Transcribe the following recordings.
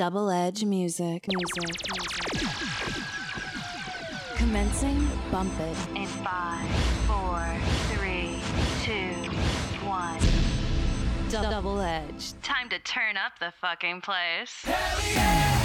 Double Edge music. Music. Commencing Bump It. In five, four, three, two, one. Double Edge. Time to turn up the fucking place. Hell yeah!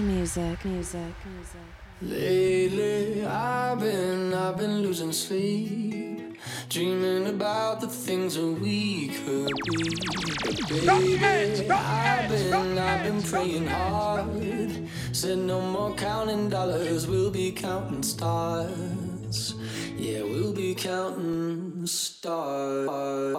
Music, music, music. Lately, I've been, I've been losing sleep, dreaming about the things that we could be. But baby, edge, I've been, I've been praying hard. Said no more counting dollars, we'll be counting stars. Yeah, we'll be counting stars.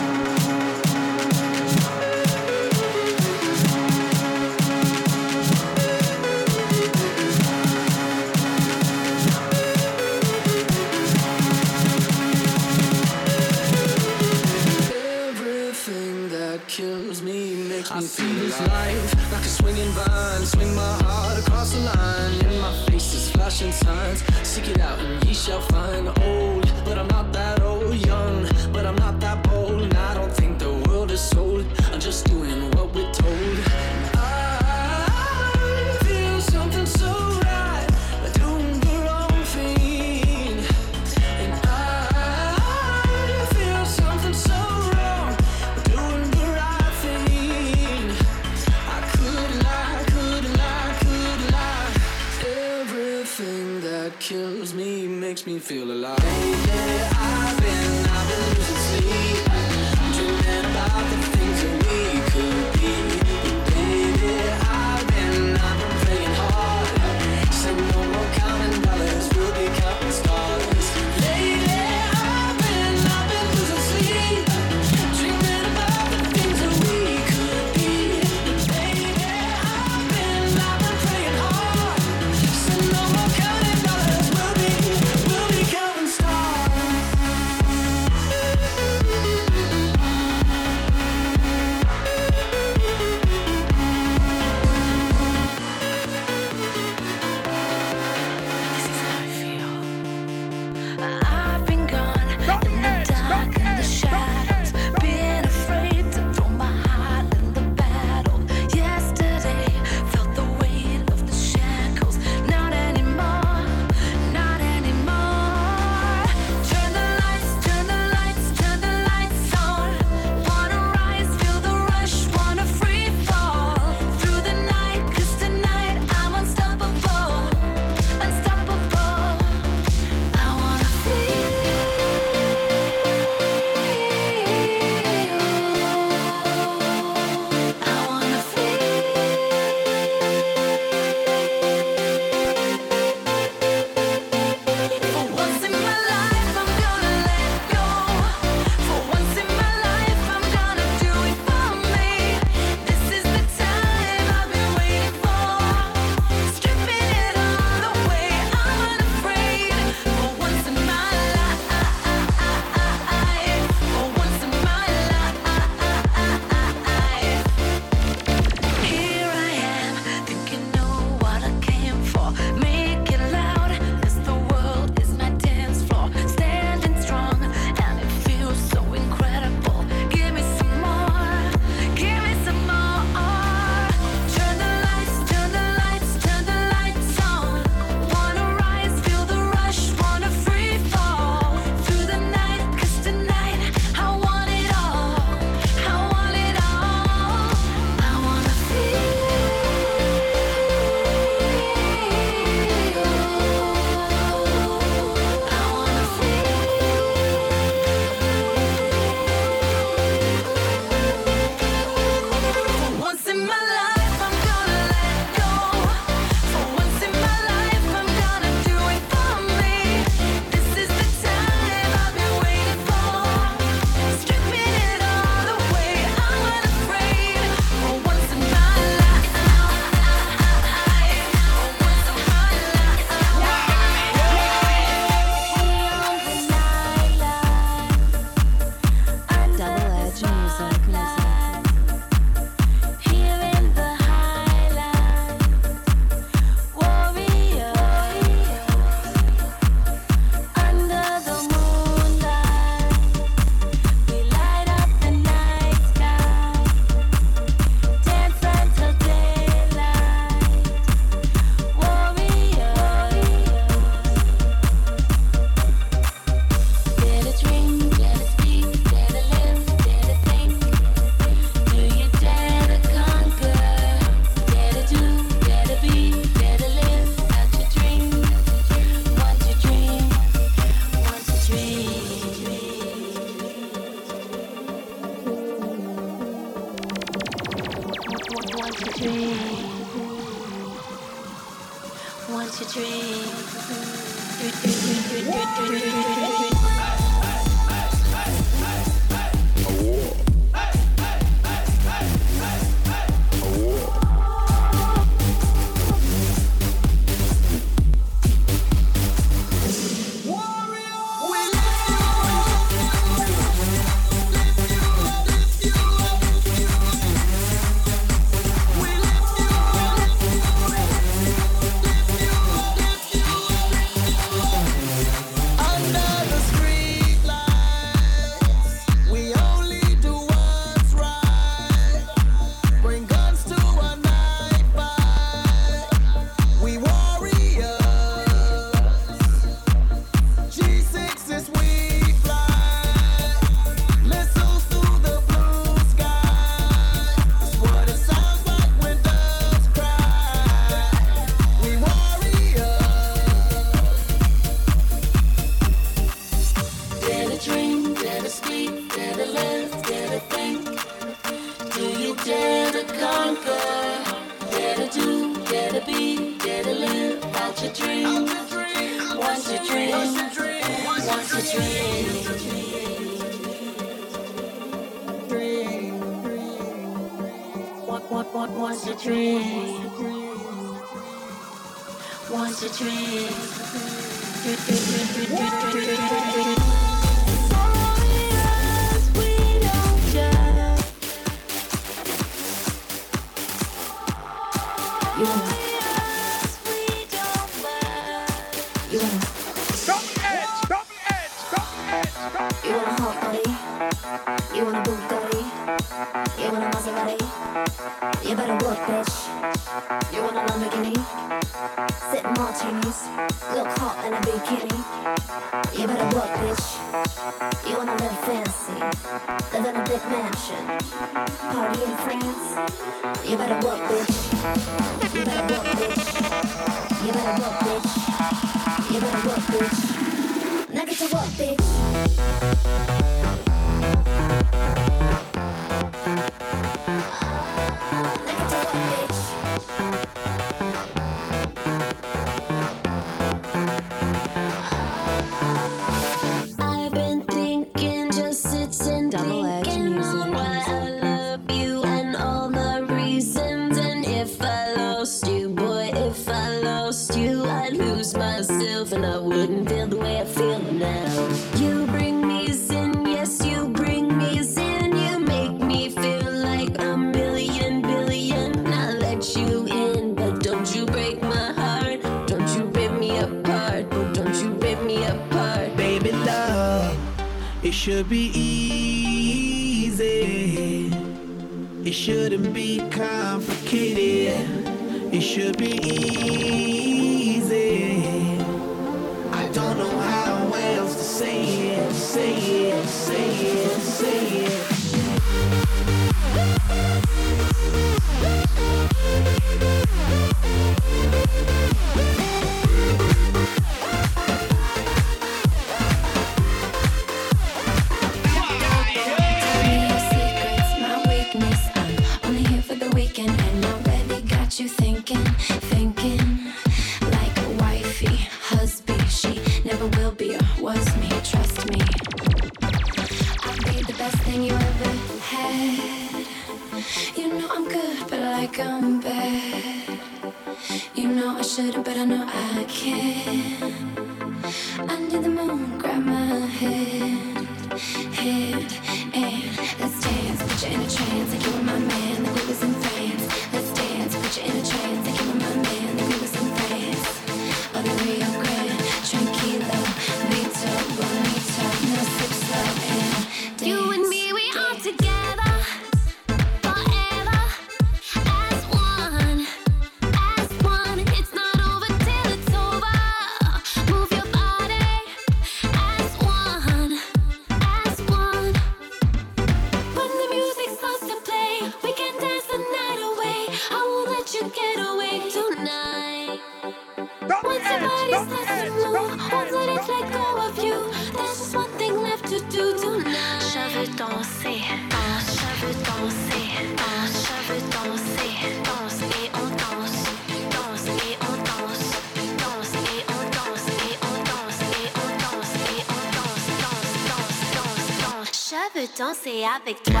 chance est avec toi.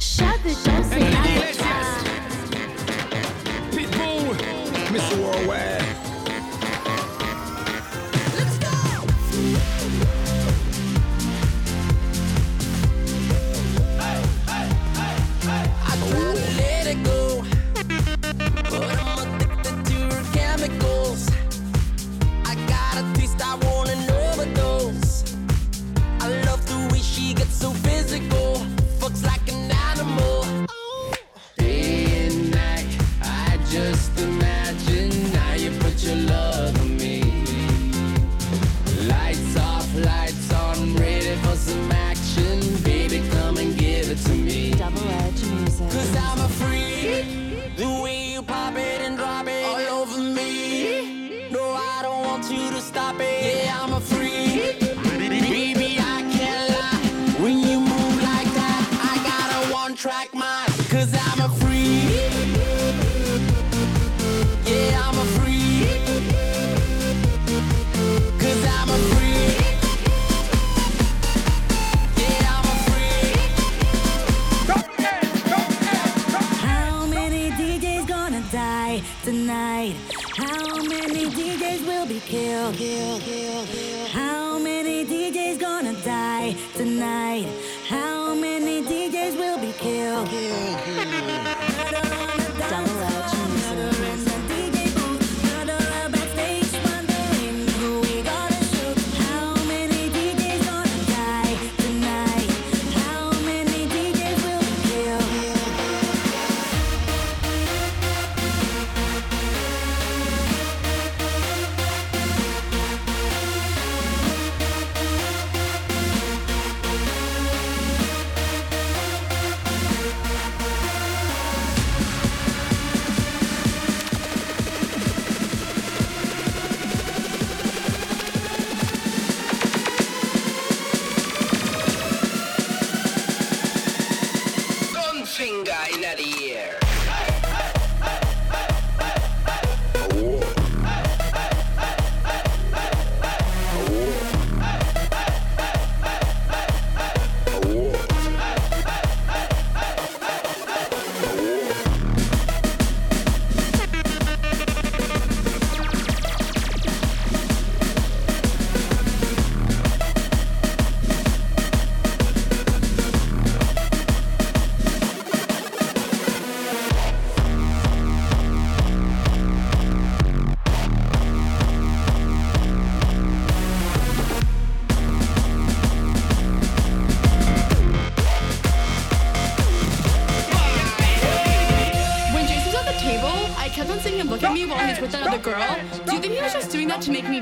Chaque chance est avec toi. Pitbull, Mr. Worldwide.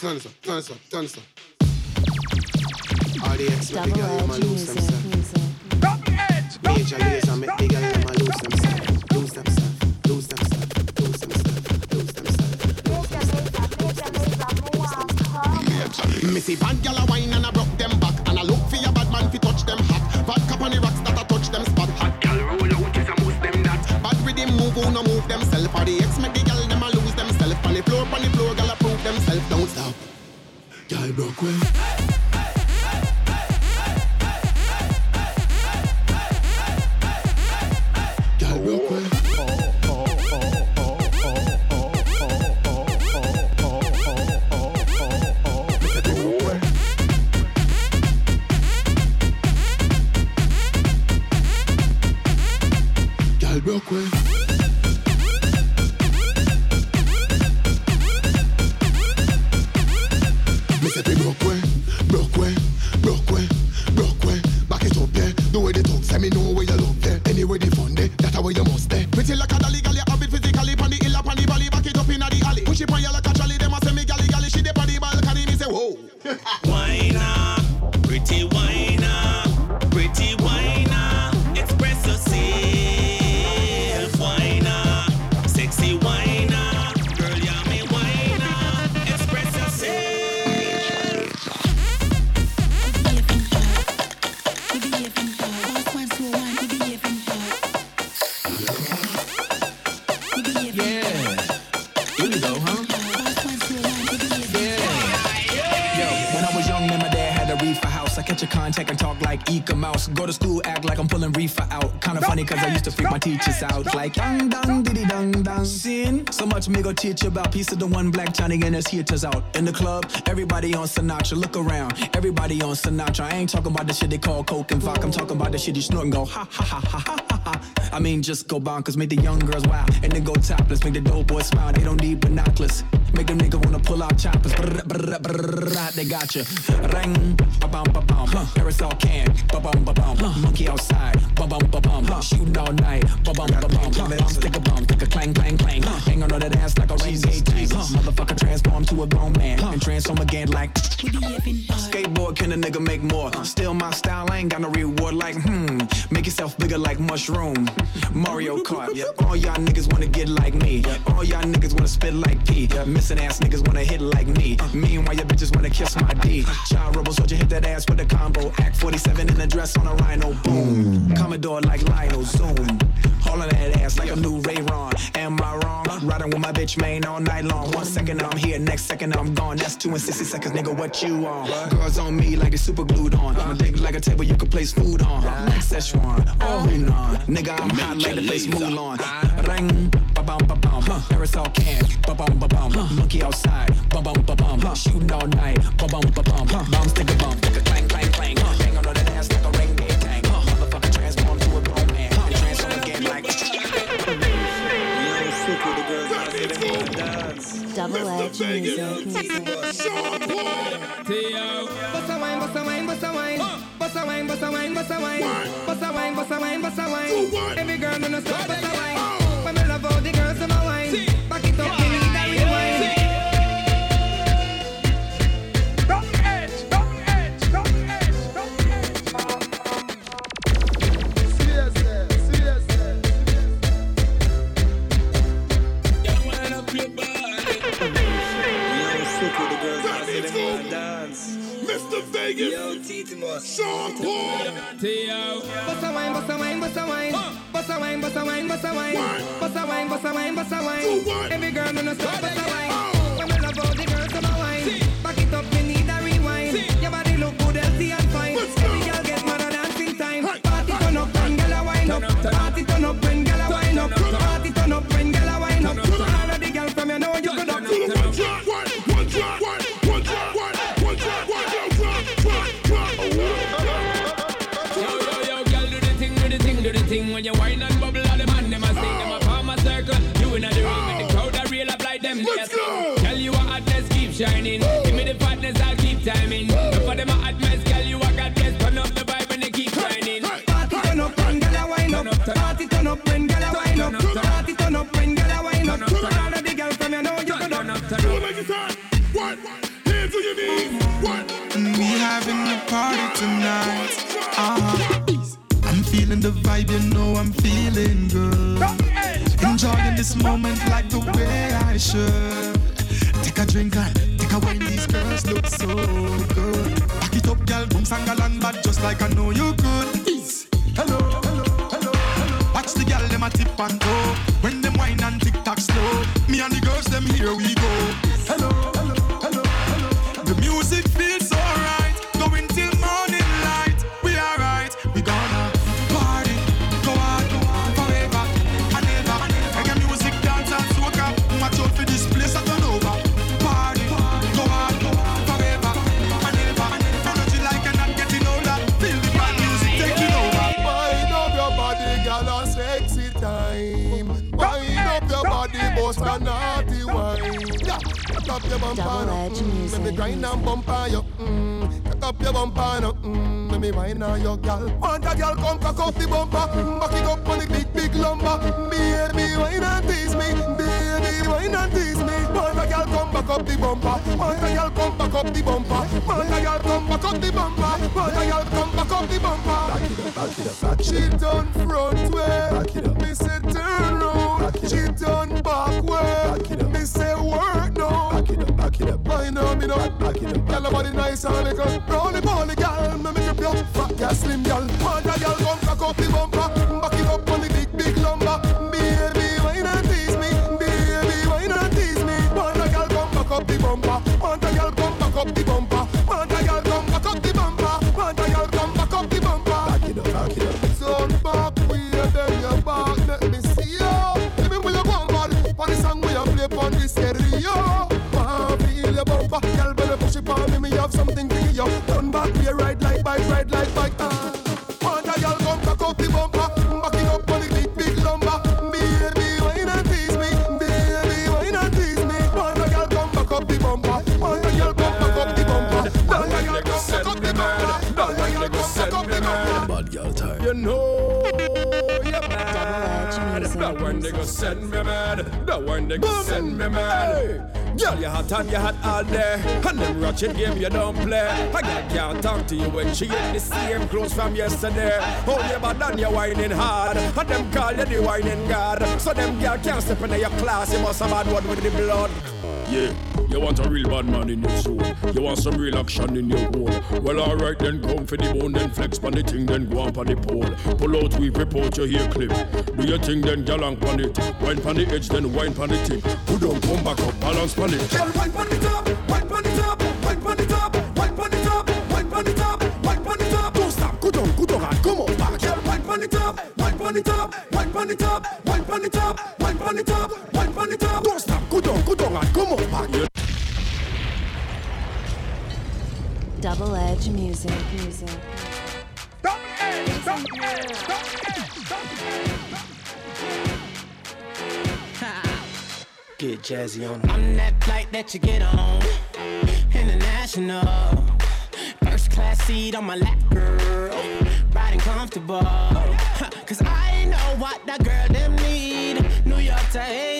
Turn us up, turn us up, turn us up, turn us up. RDX make the Double girl them a edge lose music. themselves. music. Major Lazer make the girl them a lose themselves, lose themselves, lose themselves, lose themselves, lose themselves. Missy bad gal a wine and a broke them back. And I look for your bad man fi touch them hot Vodka on the rocks that a touch them spot. Hot gal roll out is a most them that. Bad rhythm move who no move themself Or the X make the gal them a lose themself. On the floor, on the floor, gal a prove themself Girl broke my teachers out. Like, dang, dang, diddy, dang, dang. Sin. So much me go teach you about piece of the one black Johnny and his hitters out. In the club, everybody on Sinatra. Look around, everybody on Sinatra. I ain't talking about the shit they call coke and vodka. I'm talking about the shit you snort and go, ha, ha, ha, ha, ha, ha. I mean, just go bonkers, make the young girls wild, and then go topless. Make the dope boys smile, they don't need binoculars. Make them niggas wanna pull out choppers. Brr, brr, brr, they got you. Ring, ba bum ba bum. Parasol can, ba bum ba bum. Monkey outside, ba bum ba bum. Shooting all night, ba bum ba bum. Bomb stick a bum, stick a clang clang clang. Hang on to that ass like a gauge tank. Motherfucker transform to a grown man and transform again like. Skateboard can a nigga make more? Still my style, I ain't got no reward like hmm. Make yourself bigger like mushroom. Mario Kart, yeah. All y'all niggas wanna get like me. All y'all niggas wanna spit like P. Missing ass niggas wanna hit like me. Meanwhile, your bitches wanna kiss my D. Child rebel soldier hit that ass with a combo. Act 47 in a dress on a rhino. Boom. Commodore like Lionel. Zoom. Hauling that ass like a new Ray Ron. Am I wrong? Riding with my bitch main all night long. One second I'm here, next second I'm gone. That's two and 60 seconds, nigga. What you on? Girls on me like they super glued on. My dick like a table you can place food on. Like Szechuan. Oh, nah. Nigga, I'm hot like the place Mulan. Ring. Ba bum ba bum. Parasol can. Ba bum ba bum. Monkey outside. Ba bum ba bum. Shooting all night. Ba bum ba bum. Bomb stick a bum. Stick a Double edge music. music. Bust a wine, bust a wine, bust a wine. Bust a wine, bust a wine, bust a wine. Bust a wine, bust wine, bust wine. Every girl in the stop, bust a wine. When me love all the girls in my Vegas. Sean Paul. Bust a wine, bust a wine, bust a wine. Bust a wine, bust a wine, bust a wine. Bust a wine, bust a wine, bust a wine. Every girl in the stop, bust a wine. When me love all the girls in my wine. Back it up, me need a rewind. Your body look good, healthy and fine. Every girl get mad at dancing time. Party turn up, girl wine up. Party turn up, girl way Take a drink and take a wine, these girls look so good. Back it up, girl, boom, sangalang, but just like I know you could. Grind and bumper you. Mm, cock up your bumper now. Mm, let me wine on your gal. Want a gal come cock up the bumper. Mm, back it up on the big big lumber. Baby, wine and tease me. Baby, wine and tease me. Want a gal come back up the bumper. Want a gal come back up the bumper. Want a gal come back up the bumper. Want a gal come back up the bumper. Back it up, back it up, back it up. She done front way. Back it up. Me say turn round. She done back way. Back it up. Up. Gal body nice and little. Roly poly gal, me make you feel fat gal, slim gal. Bumper. Bad girl time. You know, you're Double edge mad. music. That one nigga send me mad. That one nigga send me mad. Girl, you hot and you hot all day. And them ratchet game you don't play. I girl can't talk to you when she in the same clothes from yesterday. Oh, you bad and you whining hard. And them call you the whining god. So them girl can't step in your class. You must have had one with the blood. Yeah, you want a real bad man in your soul. You want some real action in your hole. Well, alright, then come for the bone, then flex on the thing, then go on for the pole. Pull out, we report your hair clip. Do your thing, then galang on it. Wine on the edge, then wine on the tip. Put on, come back up, balance on it. Girl, wine pon the top, wine pon the top, wine pon the top, wine pon the top, wine pon the top, wine pon the top. Don't stop, go down, go down, and come on back. Girl, wine pon the top, wine pon the top, wine pon the top, wine pon the top, wine pon the top, pon the top. Don't stop, go down, go down, and come on back. Double edge music. Music. Get jazzy on I'm that flight that you get on. International. First class seat on my lap, girl. Riding comfortable. Cause I know what that girl them need. New York to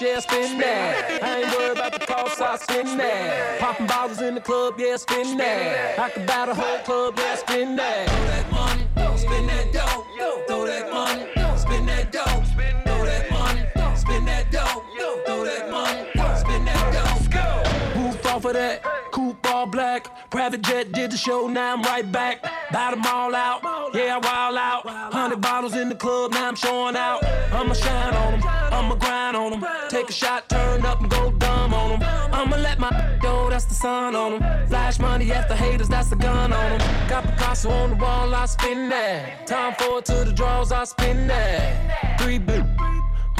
Yeah, spin that. I ain't worried about the cost, I spin that. Popping bottles in the club, yeah, spin that. I could buy the whole club, yeah, spin that. Throw that money, spin that dough. Throw that money, spin that dough. Throw that money, spin that dough. Throw that money, spin that dough. Roof off of that, coupe all black. Private jet did the show, now I'm right back. Buy them all out, yeah, I wild out. Hundred bottles in the club, now I'm showing out. I'ma shine on them, I'ma grind on them. Take a shot, turn up and go dumb on them. I'ma let my go, that's the sun on them. Flash money after haters, that's the gun on them. Got Picasso on the wall, I spin that. Time forward to the draws, I spin that. Three big.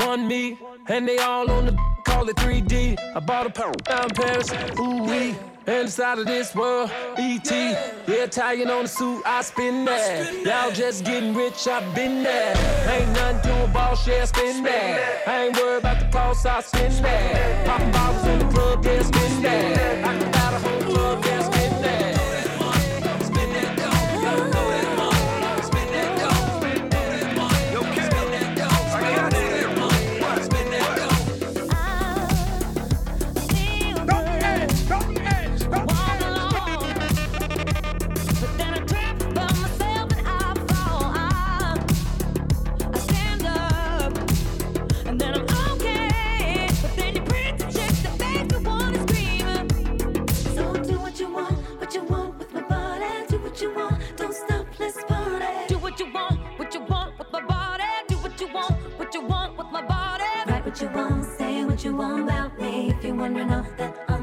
One me, and they all on the call it 3D. I bought a pound Paris, ooh wee. And inside of this world, ET. Yeah, tying on the suit, I spin that. Y'all just getting rich, I've been there. Ain't nothing to a boss, yeah, spin that. I ain't worried about the cost, I spin that. Popping bottles in the club, yeah, spin that. What you want, say what you want about me. If you're wondering off that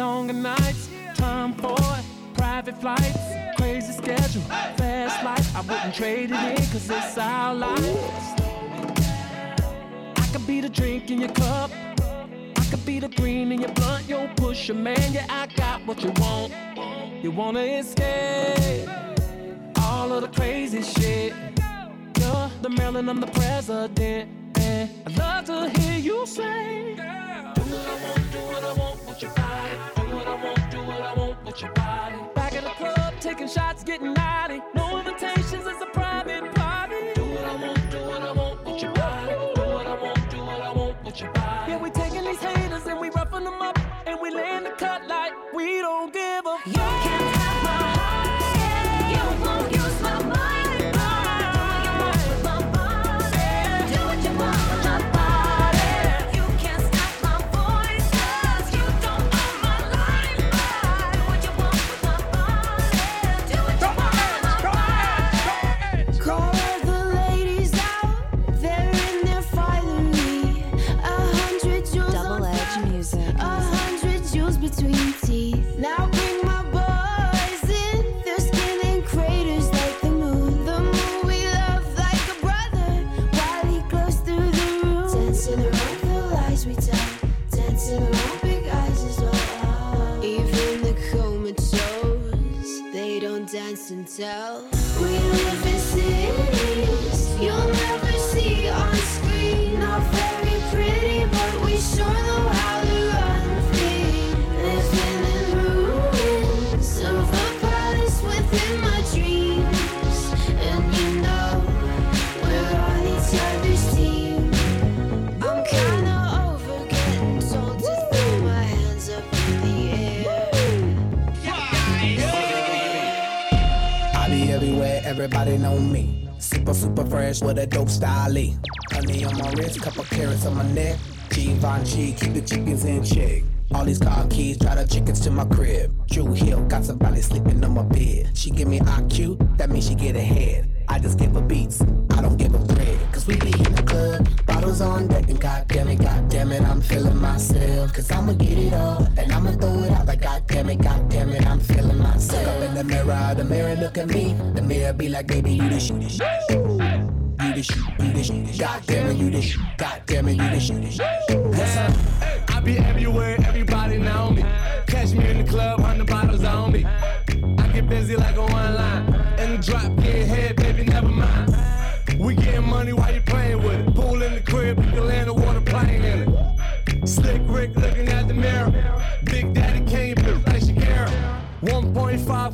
longer nights, time for private flights, crazy schedule, fast life. I wouldn't trade it in cause it's our life. I could be the drink in your cup. I could be the green in your blunt. Yo, push man, yeah, I got what you want. You wanna escape all of the crazy shit. You're the Marilyn, I'm the president. And I'd love to hear you say, your body. Do what I want, do what I want with your body. Back at the club, taking shots, getting naughty. No invitations, it's a private party. Do what I want, do what I want with your body. Do what I want, do what I want with your body. Yeah, we taking these haters and we roughing them up. And we laying the cut like we don't give a You dance everybody know me. Super, super fresh with a dope style. Honey on my wrist, couple carrots on my neck. Givenchy, keep the chickens in check. All these car keys, drive the chickens to my crib. Drew Hill, got somebody sleeping on my bed. She give me IQ, that means she get ahead. I just give her beats, I don't give a bread. Cause we be in the club, bottles on deck, and goddamn it, goddamn it, feeling myself. Cause I'ma get it all, and I'ma throw it out like goddamn it, goddamn it, I'm feeling myself. Look up in the mirror, the mirror look at me. The mirror be like, baby, you the shit. You the shit, you the shit. Goddamn it, you the shit. God damn it, you the shit. Listen, I be everywhere, everybody know me. Catch me in the club, hundred bottles on me. I get busy like a one line. And the drop, get head, baby, never mind. We getting money while you playing with it.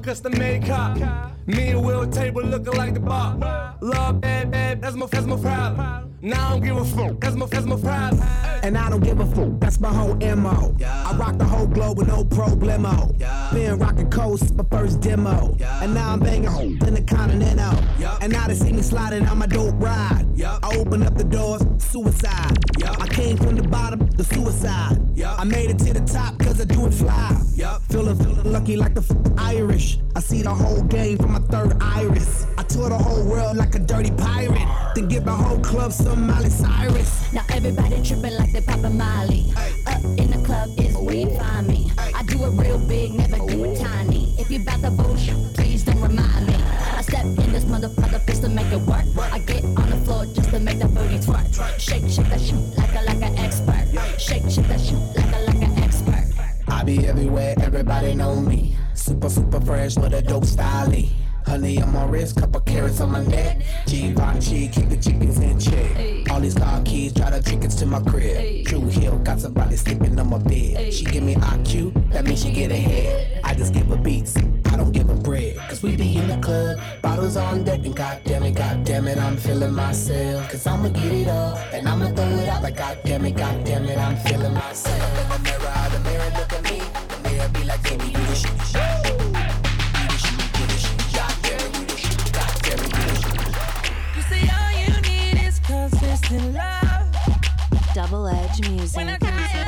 1.5 the made cop. Me and Will table looking like the bar. Love bad, bad, that's my, that's my problem. Now I don't give a fuck, that's my, that's my problem. And I don't give a fuck, that's my whole MO. I rock the whole globe with no problemo. Been rocking coast, my first demo. And now I'm banging hoes in the continental. And now they see me sliding on my dope ride. I open up the doors, suicide. I came from the bottom, the suicide. I made it to the top cause I do it fly. Feeling, feeling lucky like the f- Irish. I see the whole game from my third iris. I tour the whole world like a dirty pirate. Then give the whole club some Miley Cyrus. Now everybody tripping like they poppin' Molly. Up in the club is where you oh. find me. I do it real big, never do it oh. tiny. If you bout the bullshit, please don't remind me. I step in this motherfucker just to make it work. I get on the floor just to make the booty twerk. Shake, shake that shit like a like an expert. Shake, shake that shit like a like an expert. I be everywhere, everybody know me. Super, super fresh with a dope style. Honey on my wrist, couple carrots on my neck. Givenchy, keep the chickens in check. All these car keys, drive the chickens to my crib. True Hill, got somebody sleeping on my bed. She give me IQ, that means she get ahead. I just give her beats, I don't give her bread. Cause we be in the club, bottles on deck, and goddamn it, goddamn it, I'm feeling myself. Cause I'ma get it all, and I'ma throw it out like goddamn it, goddamn it, I'm feeling myself. Look In the mirror, the mirror look at me, Double Edge Music.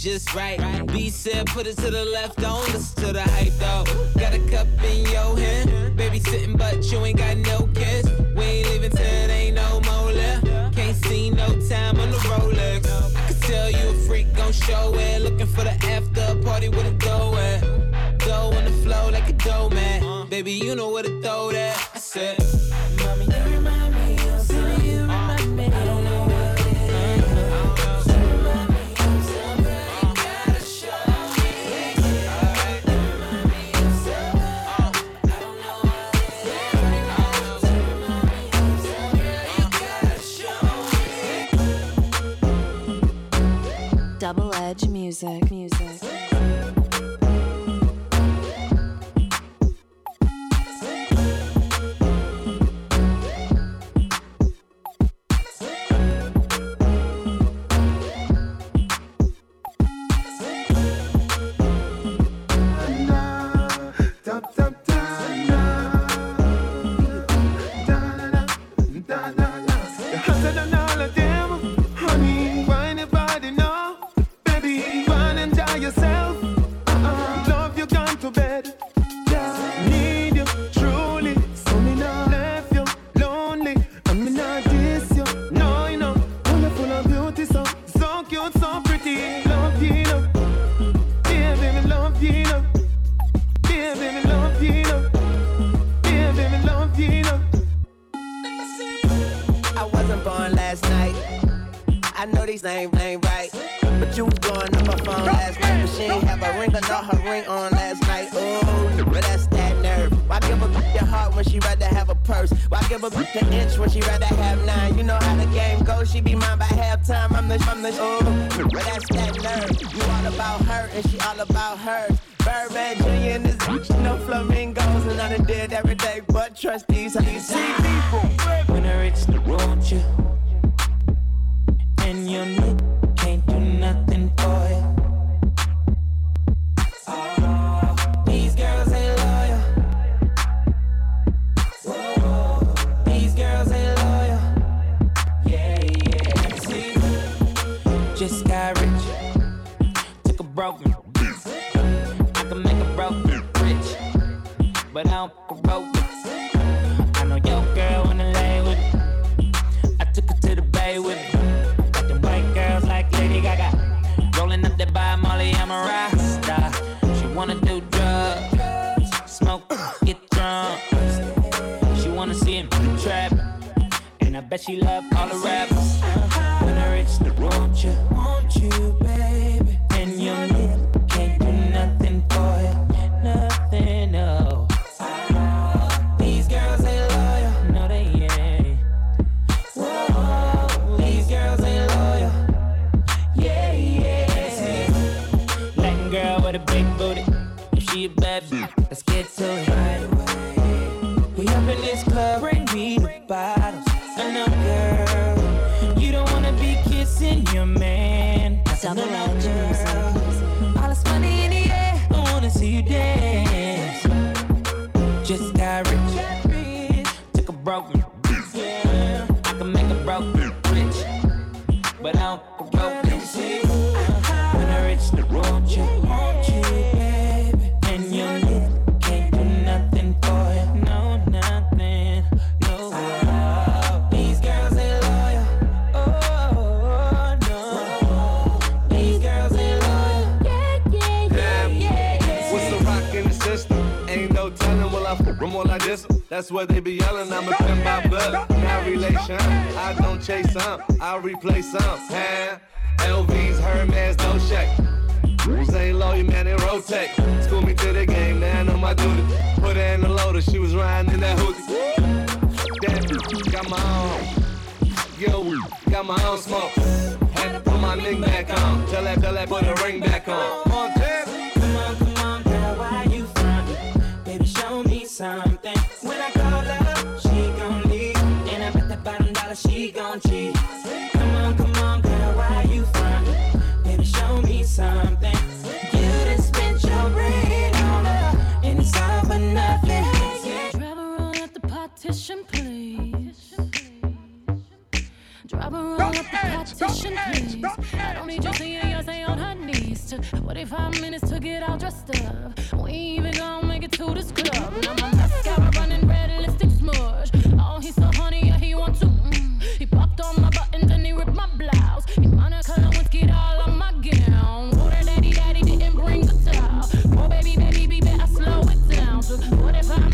just right. they be yelling. I'm a pin by blood, not relation. I don't chase some, I replace some.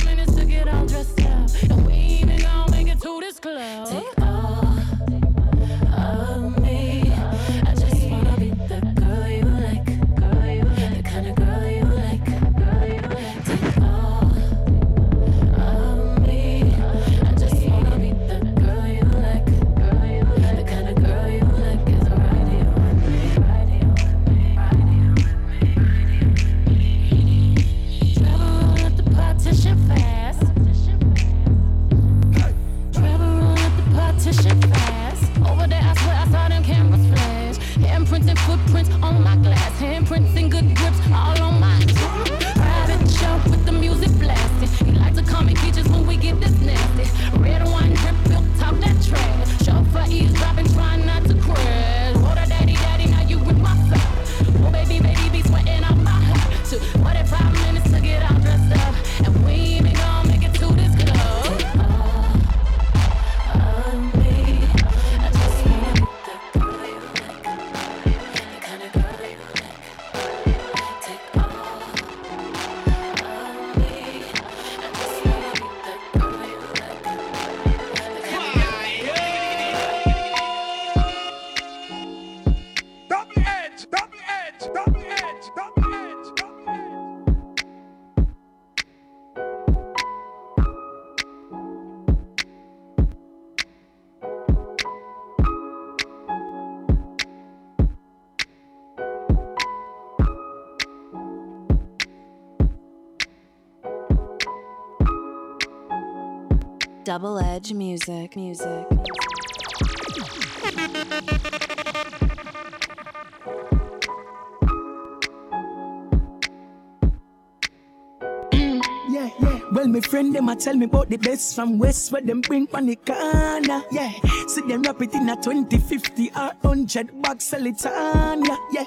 Minutes to get all dressed up. And we ain't even gonna make it to this club. Double Edge Music. Music. Mm, yeah, yeah. Well, my friend them a tell me about the best from West where them bring on the corner. Yeah, see them rap it in a 20, 50 or 100 bucks it on. Yeah.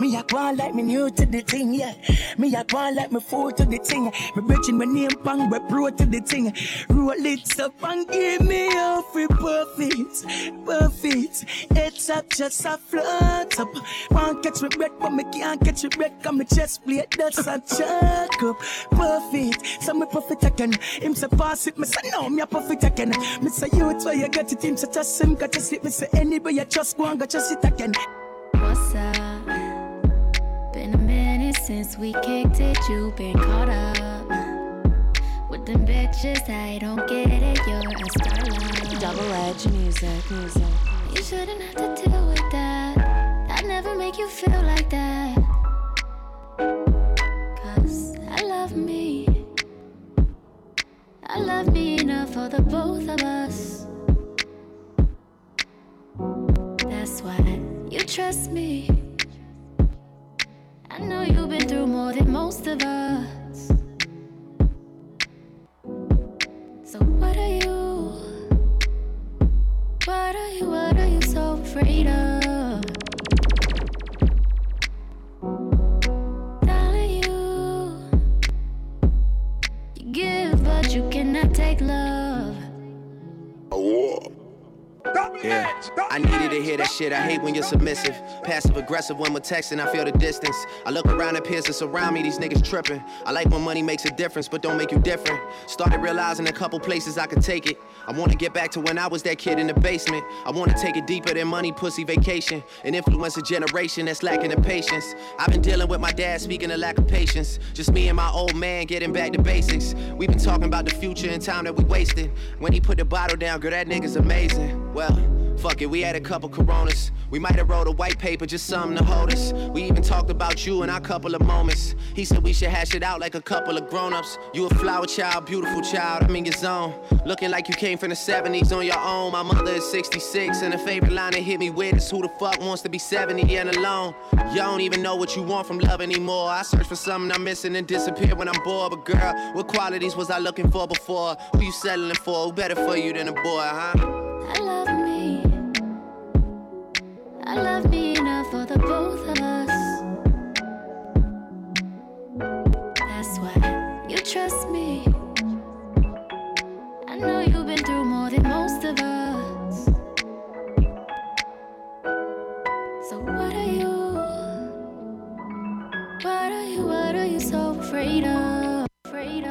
Me a go like me new to the thing. Yeah, me a go like me fool to the thing. Me bridging my name pang we pro to the thing. Roll it up and give me a free perfect, perfect. It's up just a float up. Want catch me breath, but me can't catch me breath. Cause me chest plate that's a chuck up. Perfect. So me perfect again. Him say pass it, me say no, me a perfect again. Me say you it's where you get it. Him say just him got to sleep. Me say anywhere you just go and go just sit again. What's up? Been a minute since we kicked it, you been caught up with them bitches. I don't get it, you're a starlight. Double Edge Music. Music. You shouldn't have to deal with that. That never make you feel like that. Cause I love me. I love me enough for the both of us. That's why you trust me. Know you've been through more than most of us. So what are you? What are you? What are you so afraid of? Darling, you, you give, but you cannot take love. Yeah, I needed to hear that shit. I hate when you're submissive, passive aggressive when we're texting. I feel the distance. I look around at peers that's surround me. These niggas tripping. I like when money makes a difference, but don't make you different. Started realizing a couple places I could take it. I wanna get back to when I was that kid in the basement. I wanna take it deeper than money, pussy, vacation, and influence a generation that's lacking the patience. I've been dealing with my dad, speaking of lack of patience. Just me and my old man getting back to basics. We've been talking about the future and time that we wasted. When he put the bottle down, girl, that nigga's amazing. Well. Fuck it, we had a couple coronas. We might have wrote a white paper, just something to hold us. We even talked about you in our couple of moments. He said we should hash it out like a couple of grown-ups. You a flower child, beautiful child, I'm in your zone. Looking like you came from the 70s on your own. My mother is 66, and the favorite line that hit me with is who the fuck wants to be 70 and alone? You don't even know what you want from love anymore. I search for something I'm missing and disappear when I'm bored. But girl, what qualities was I looking for before? Who you settling for? Who better for you than a boy, huh? I love me enough for the both of us. That's why you trust me. I know you've been through more than most of us. So, what are you? What are you? What are you so afraid of? Edge!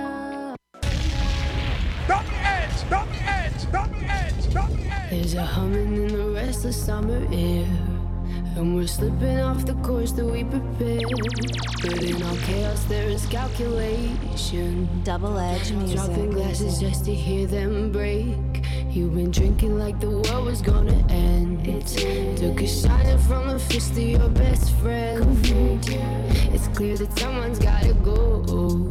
Edge! Edge! Edge! There's a humming in the restless summer air. And we're slipping off the course that we prepared. But in all chaos, there is calculation. Double edged music. Dropping glasses just to hear them break. You've been drinking like the world was gonna end. It's Took a shot from a fist to your best friend. It's clear that someone's gotta go.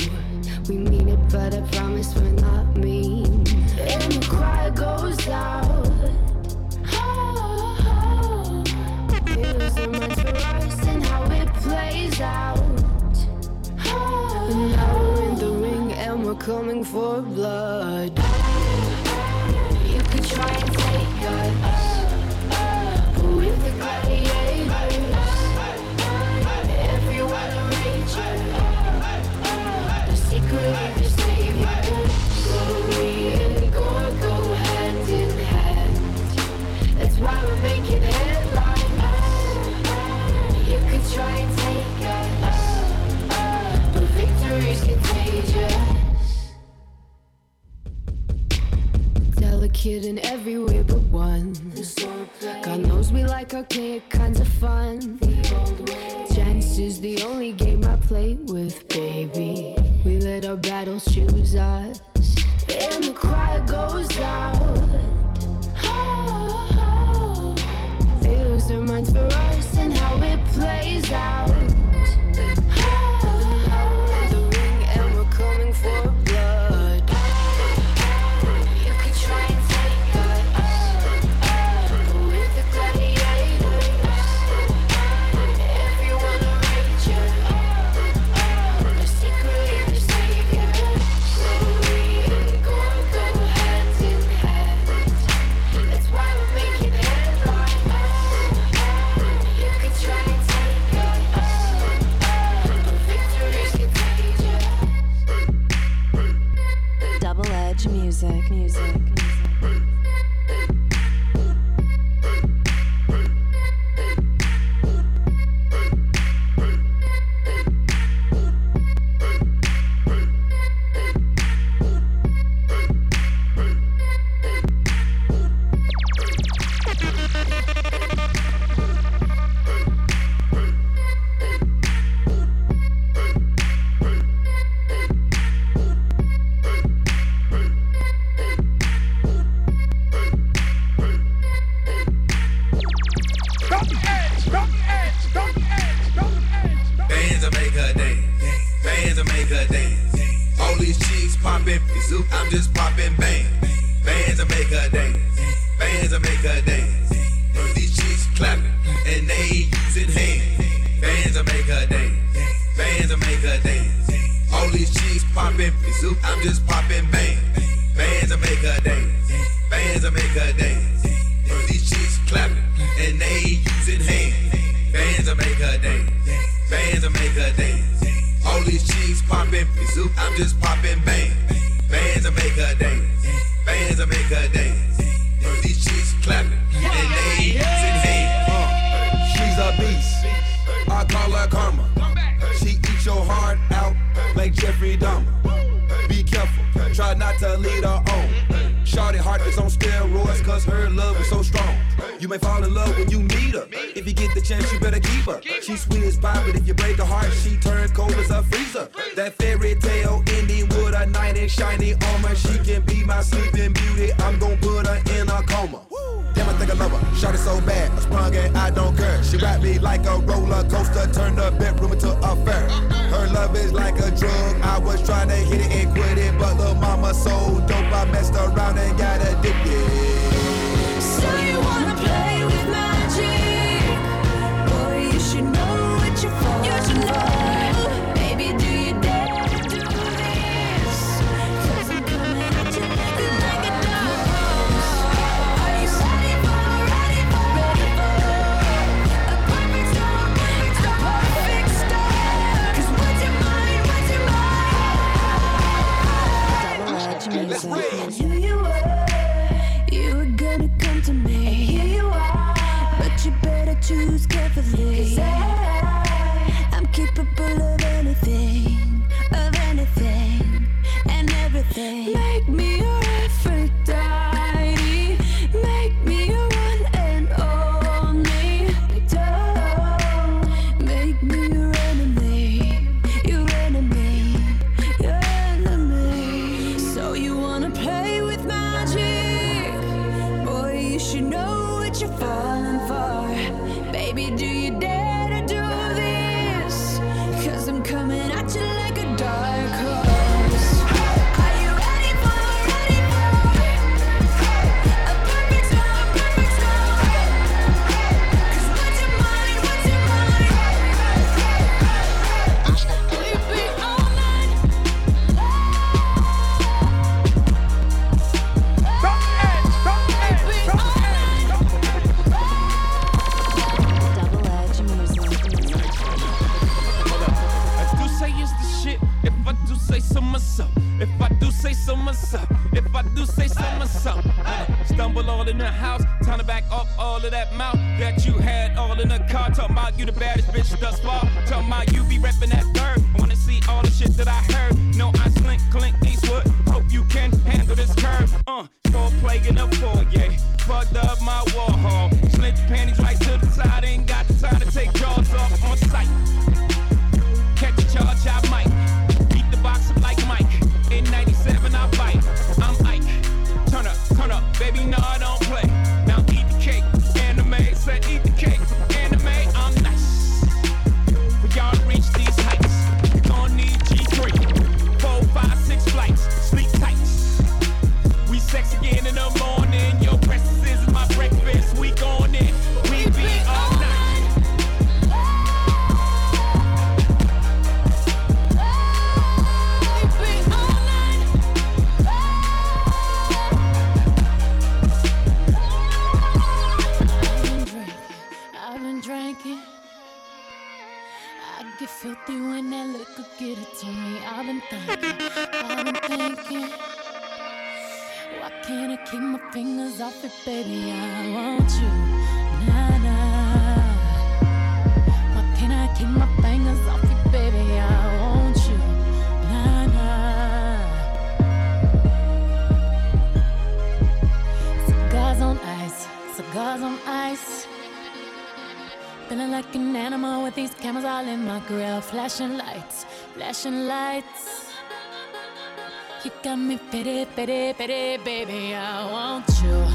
We mean it, but I promise we're not mean. And the cry goes out. coming for blood. kid in every way but one. God knows we like archaic kinds of fun. Chance is the only game I play with, baby. We let our battles choose us, and the cry goes out. Oh, oh. They lose their minds for us and how it plays out. got me like a roller coaster, turn the bedroom into a fair. Her love is like a drug. I was trying to hit it and quit it, but little mama so dope, I messed around and got addicted. My pity, pity, pity, baby. I want you.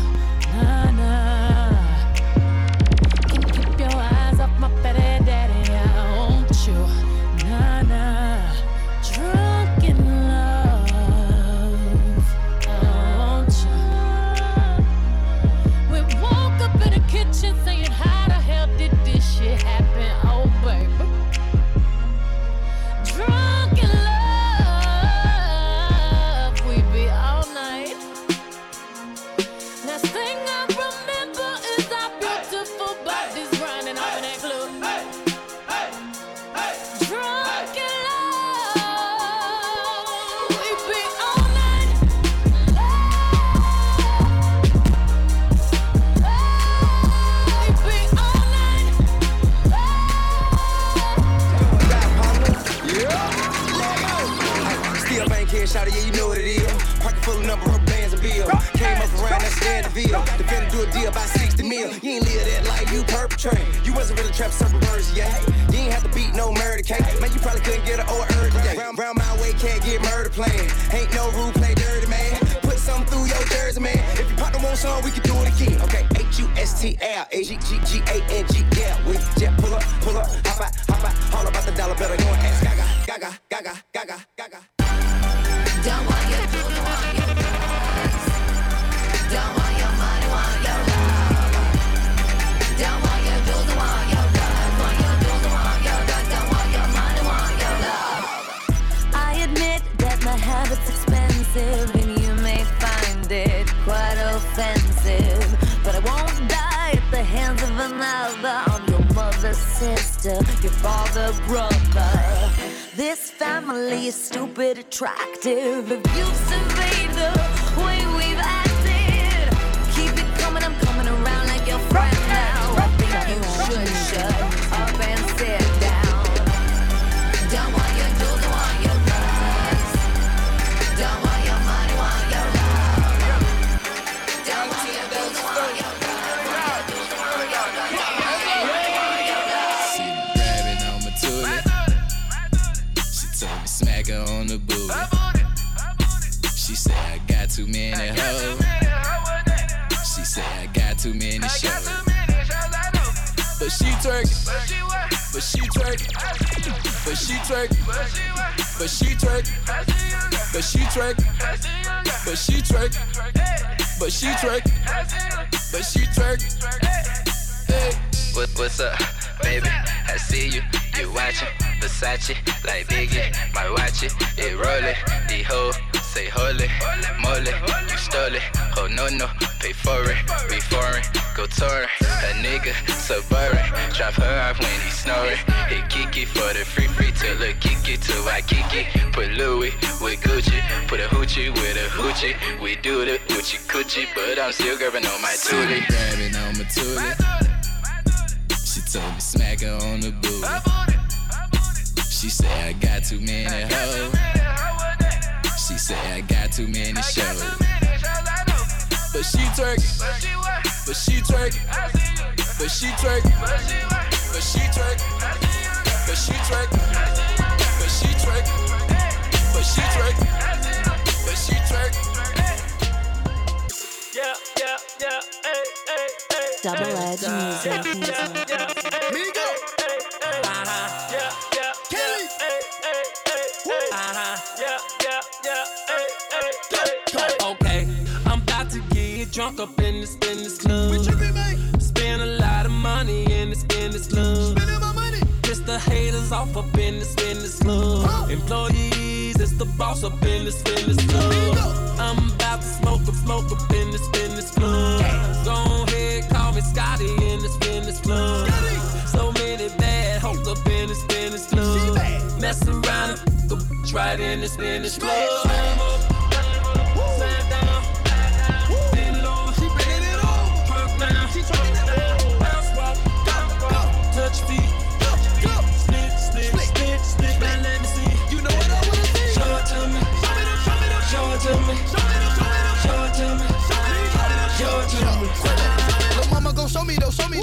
Nigga suburban, drop her off when he snoring. Hit Kiki for the free free till the Kiki till I Kiki. Put Louis with Gucci, put a hoochie with a hoochie. We do the hoochie coochie, but I'm still grabbing on my toolie. Grabbing on my toolie. She told me smack her on the booty. She said I got too many hoes. She said I got too many shows. But she twerking. But she twerking. But she twerking. But she twerking. But she twerking. But she twerking. But she twerking. But she twerking. Yeah, yeah, yeah, hey, hey, hey. Double edge music. music. Migo. Uh-huh. Yeah, yeah, Kelly. Hey, hey, hey, hey. Uh-huh. Yeah, yeah, yeah, hey, hey, hey, hey. Okay, I'm about to get drunk up in this, off up in this, in this club. Employees, it's the boss up in this, in this club. I'm about to smoke up, smoke up in this, in this club. Go ahead, call me Scotty in this, in this club. So many bad hoes up in this, in this club. Mess around and f- right in this, in this club.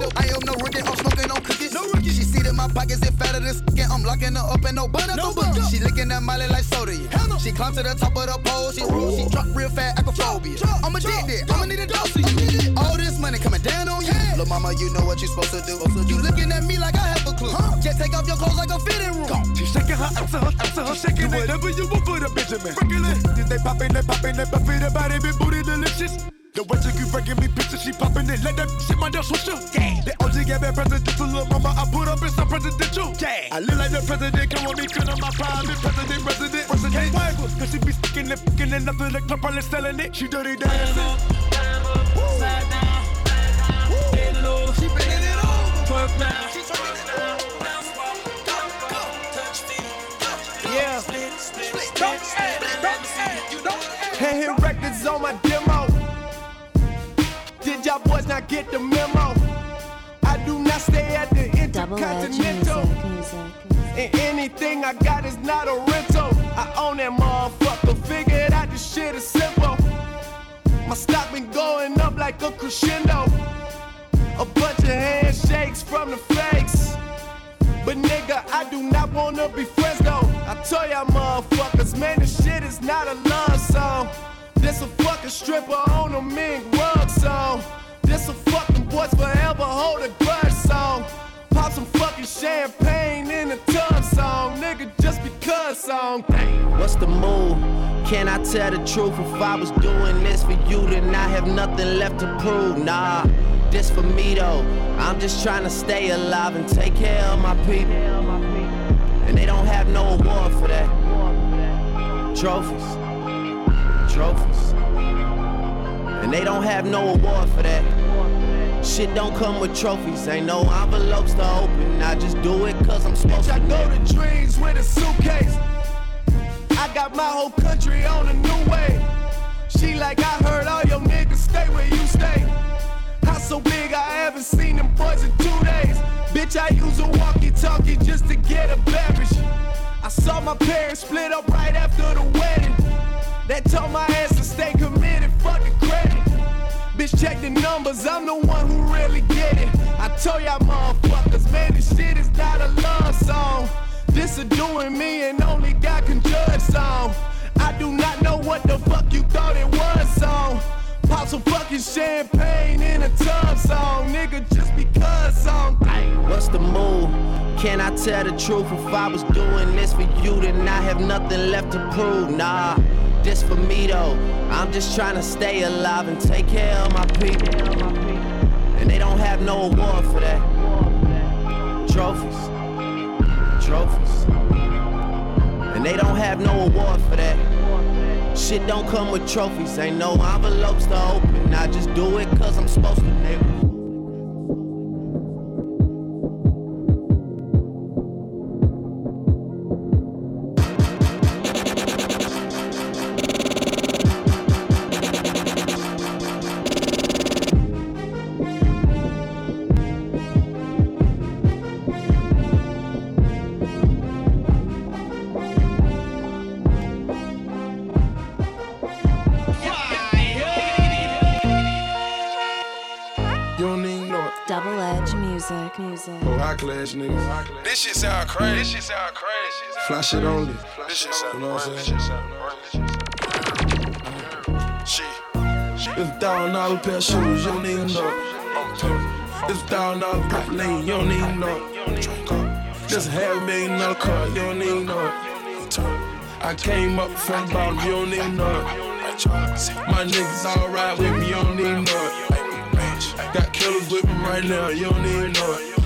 Show though, show me though. I am no rookie, I'm smoking no cookies. No rookie. She see that my pockets get fatter than skin. I'm locking her up and no butter, no butter. She licking that molly like soda. Yeah. She climb to the top of the pole. She she drop real fat, acrophobia. I'm addicted, I'ma need a dose of you. All this money coming down on you. Lil' mama, you know what you're supposed to do. You looking at me like I have a clue. Just take off your clothes like a fitting room. She shaking her ass, her ass, her shaking it. Whatever you want for the Benjamin. Then they popping, they popping, they popping, the body big booty delicious. The way she keep bringing me pictures, she popping it, let that shit my damn switcher. Yeah. The OG gave me presidential, little mama, I put up in some presidential. Yeah. I live like the president, come on me, cause I'm my private president, president, president. Why? Cause she be sticking and picking and nothing like club, probably selling it. She dirty dancing. Slide down, bend it over. She bending it over. Twerk now. Bounce, walk, touch feet. Yeah. Split, split, split, split. Now let me see. You know Hand hit records on my demo. Did y'all boys not get the memo? I do not stay at the Intercontinental. And anything I got is not a rental. I own that motherfucker. Figured out this shit is simple. My stock been going up like a crescendo. A bunch of handshakes from the fakes. But nigga, I do not wanna be friends though. I tell y'all motherfuckers, man, this shit is not a love song. This a fucking stripper on a mink rug song. This a fucking boys forever hold a grudge song. Pop some fucking champagne in a tub song, nigga, just because song. What's the move? Can I tell the truth? If I was doing this for you, then I have nothing left to prove. Nah, this for me though. I'm just trying to stay alive and take care of my people. And they don't have no award for that. Trophies. Trophies. And they don't have no award for that. Shit don't come with trophies. Ain't no envelopes to open. I just do it cause I'm supposed Bitch, I to. go to dreams with a suitcase. I got my whole country on a new way. She like, I heard all your niggas stay where you stay. House so big, I haven't seen them boys in two days. Bitch, I use a walkie-talkie just to get a beverage. I saw my parents split up right after the wedding. That told my ass to stay committed, fuck the Bitch, check the numbers, I'm the one who really get it. I told y'all motherfuckers, man, this shit is not a love song. This a doing me and only God can judge song. I do not know what the fuck you thought it was song. Pop some fucking champagne in a tub song, nigga, just because song. What's the move? Can I tell the truth? If I was doing this for you, then I have nothing left to prove. Nah, this for me though. I'm just trying to stay alive and take care of my people. And they don't have no award for that. Trophies. Trophies. And they don't have no award for that. Shit don't come with trophies, ain't no envelopes to open. I just do it cause I'm supposed to. Class niggas. This shit sound crazy. This shit sound crazy. Fly shit only. This shit sound You know what I'm crazy. saying? It's a thousand dollar pair of shoes, you don't even know. It's a thousand dollar purple lane, you don't even know it. Just a half million dollar car, you don't even know. I came up from the bottom, you don't even know it. My niggas all ride with me, you don't even know it. Got killers with me right now, you don't even know it.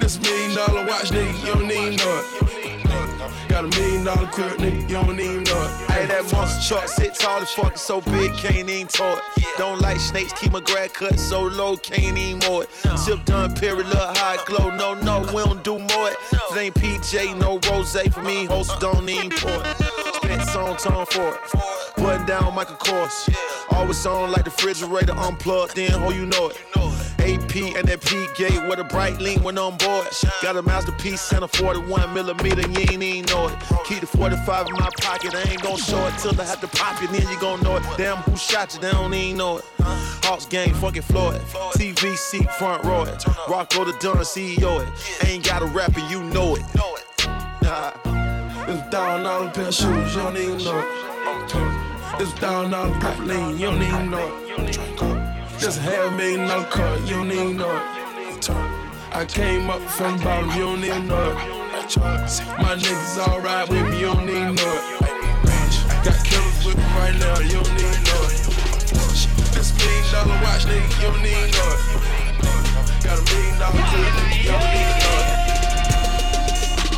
This million dollar watch, nigga, you don't know it. Got a million dollar crib, nigga, you don't know it. Hey, that monster truck sit tall as fuck, so big, can't even it. Don't like snakes, keep my grad cut so low, can't even mow it. Sip done, period, look high glow. No, no, we don't do more it. It ain't PJ, no rose for me, host don't even pour it. Spent song time for it. Button down Michael Kors. Always on like the refrigerator unplugged, then oh, you know it. AP and that P gate with a bright link when on board. Got a masterpiece and a 41 millimeter, you ain't even know it. Keep the 45 in my pocket, I ain't gon' show it till I have to pop it, then you gon' know it. Damn, who shot you? They don't even know it. Hawks gang, fucking Floyd. TV seat, front row it. Rocco the Dunn, CEO it. Ain't got a rapper, you know it. Nah. It's a thousand dollar pair of shoes, you don't even know it. It's thousand dollar purple lane, you don't even know it. Just half million dollar car, you know it. I came up from bottom, you don't know it. My niggas ride with me, you don't know it. Got killers with me right now, you don't know it. This million dollar watch, nigga, you don't know it. Got a million dollar crib, nigga, you don't know it.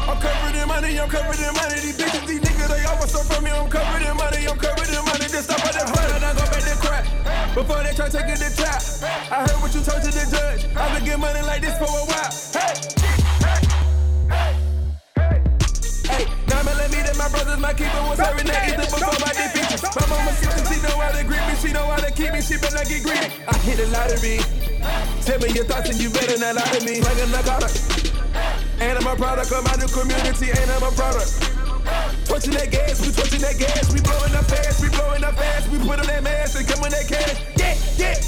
I'm covered in money, I'm covered in money. These bitches, these niggas, they all want some from me. I'm covered in money, I'm covered in money. Just stop at the hood and I go back to crack. Before they try to take it to trap. I heard what you told to the judge. I've been getting money like this for a while. Hey! Hey, hey, hey. Hey, now let me that my brothers, my keeper was serving that ether before my defeat. My mama sister, she know how to greet me, she know how to keep me, she better get greedy. I hit the lottery. Tell me your thoughts and you better not lie to me. Like a narcotic. And I'm a product of my new community, and I'm a product. Twitching that gas, we twitching that gas, we blowing up fast, we blowing up fast, we put on that mask and come on that cash. Yeah, yeah.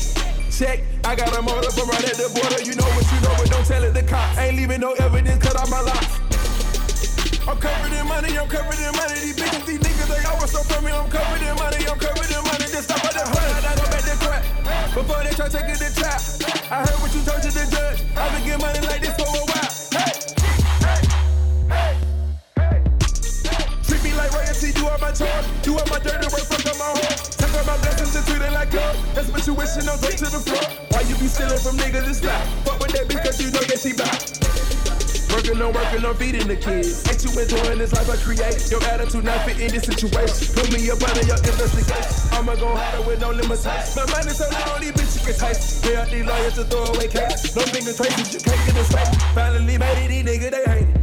Check, I got a motor from right at the border. You know what you know, but don't tell it the cops. Ain't leaving no evidence, cut off my locks. I'm covered in money, I'm covered in money. These bitches, these niggas, they always so me. I'm covered in money, I'm covered in money. Just stop at the and I go back to crack. Before they try to the trap. I heard what you told to the judge. I've been getting money like this for a while. My chores. Do all my dirty work, up my home. Take all my blessings and treat it like gold. That's what you on, go to the floor. Why you be stealing from niggas, it's fly. Fuck with that bitch, cause you know that she back. Working on working on feeding the kids. Ain't you enjoying this life I create? Your attitude not fit in this situation. Put me up under your investigation. I'ma go harder with no limitations. My money so long, these bitches can taste. Pay up these lawyers to throw away cash. No finger traces, you can't get this face. Finally made it, these niggas, they hate it.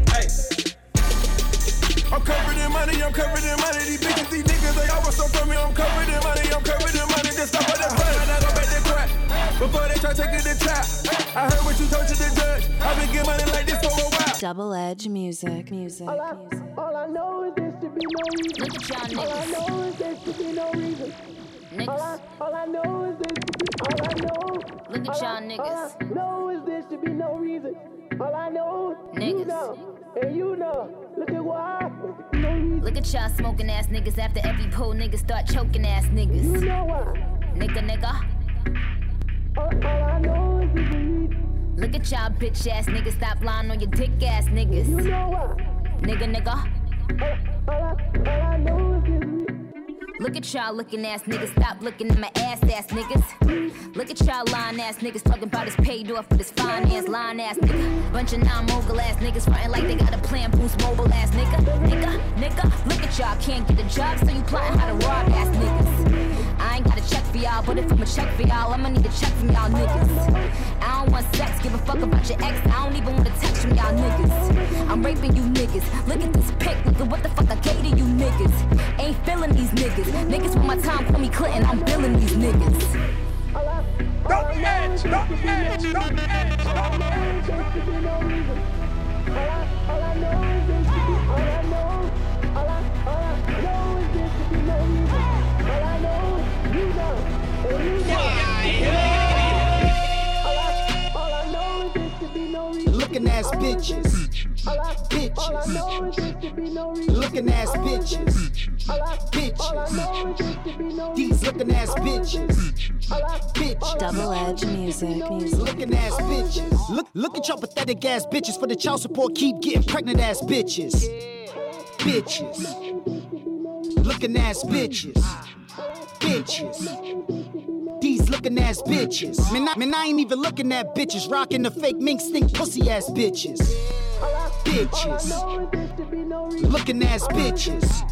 Hey. I'm covered in money, I'm covered in money. These bitches, these niggas, they always so from me. I'm covered in money, I'm covered in money. Just stop at the hood and I go back to crack. Before they try to take it to trap. I heard what you told to the judge. I've been getting money like this for a while. Double edge music, music. All I, all I know is there should be no reason. Look at y'all All I know is there should be no reason. All I, all I know is there should be, all I know. Look at y'all niggas. All I know is there should be no reason. All I know, you know, and you know. Look at why. No reason. Look at y'all smoking ass niggas after every pull niggas start choking ass niggas. You know why. Nigga, nigga. All, all I know is a reason. Look at y'all bitch ass niggas stop lying on your dick ass niggas. You know why. Nigga, nigga. All, all, I, all I Look at y'all looking ass niggas, stop looking at my ass ass niggas. Look at y'all lying ass niggas talking about his paid off with his finance line ass nigga. Bunch of non mogul ass niggas frontin' like they got a plan boost mobile ass nigga. Nigga, nigga, look at y'all can't get a job, so you plotting how to rob ass niggas. I ain't got a check for y'all, but if I'm a check for y'all, I'ma need a check from y'all niggas. I don't want sex, give a fuck about your ex, I don't even want a text from y'all niggas. I'm raping you niggas, look at this pic, nigga, what the fuck I gave to you niggas. Ain't feeling these niggas, niggas want my time, call me Clinton, I'm billing these niggas. Stop the edge! Stop the edge! Stop the edge! Stop the edge! Looking ass bitches. Bitches. Looking ass bitches. Bitches. These looking ass bitches. Bitches. Double edge music, music. Looking ass bitches. Look, look at y'all pathetic ass bitches for the child support. Keep getting pregnant ass bitches. Bitches. Looking ass bitches. Bitches. These looking ass bitches. Man I, man, I ain't even looking at bitches. Rocking the fake mink stink pussy ass bitches. Bitches. Looking ass bitches.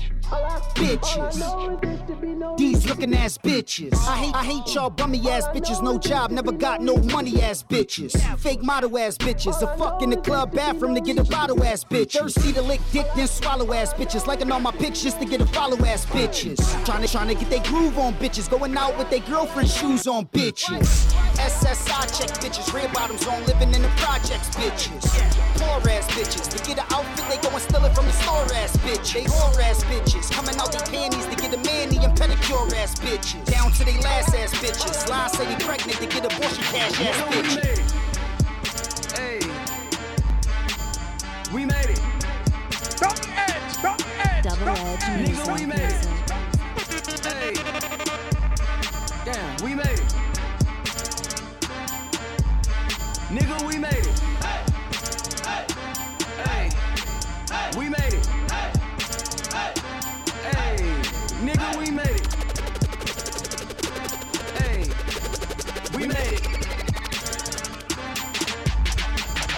Bitches. These looking ass bitches. I hate, I hate y'all bummy ass bitches. No job, never got no money ass bitches. Fake model ass bitches. A fuck in the club bathroom to get a bottle ass bitch. Thirsty to lick dick, then swallow ass bitches. Liking all my pictures to get a follow ass bitches. Trying to, trying to get they groove on bitches. Going out with their girlfriend shoes on bitches. SSI check bitches. Red bottoms on living in the projects bitches. Poor ass bitches. To get an outfit, they go and steal it from the store ass bitch. They whore ass bitches. Coming out their panties to get a mani and pedicure ass bitches. Down to they last ass bitches. Line say they pregnant to get abortion cash ass bitches. Hey, we made it. Stop the edge! Stop the edge! Double Stop- edge Nigga, we made it. Hey, damn, we made it. Nigga, we made it. Hey, hey, hey, hey. we made it. Hey, hey, hey, nigga, we made it. Hey, we made it.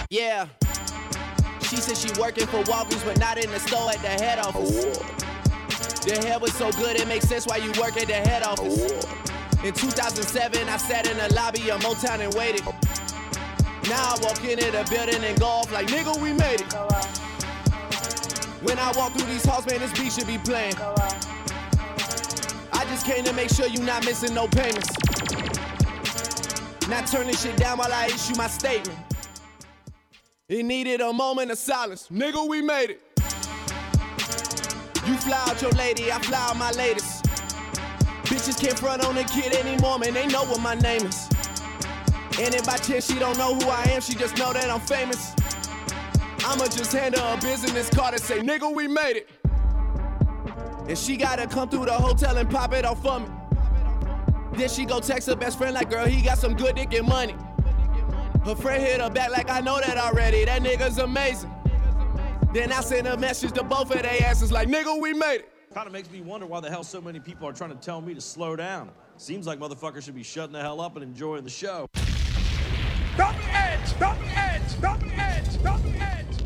Yeah. She said she working for Walgreens, but not in the store at the head office. The hair was so good, it makes sense why you work at the head office. In 2007, I sat in the lobby of Motown and waited. Now I walk into the building and golf like, nigga, we made it. When I walk through these halls, man, this beat should be playing. I just came to make sure you not missing no payments. Not turning shit down while I issue my statement. It needed a moment of silence. Nigga, we made it. You fly out your lady, I fly out my latest. Bitches can't front on a kid anymore, man. They know what my name is. And if by chance she don't know who I am, she just know that I'm famous. I'ma just hand her a business card and say, nigga, we made it. And she gotta come through the hotel and pop it off for me. Then she go text her best friend like, girl, he got some good dick and money. Her friend hit her back like, I know that already. That nigga's amazing. Then I send a message to both of their asses like, nigga, we made it. Kind of makes me wonder why the hell so many people are trying to tell me to slow down. Seems like motherfuckers should be shutting the hell up and enjoying the show. The edge! Double edge! Double edge! The edge!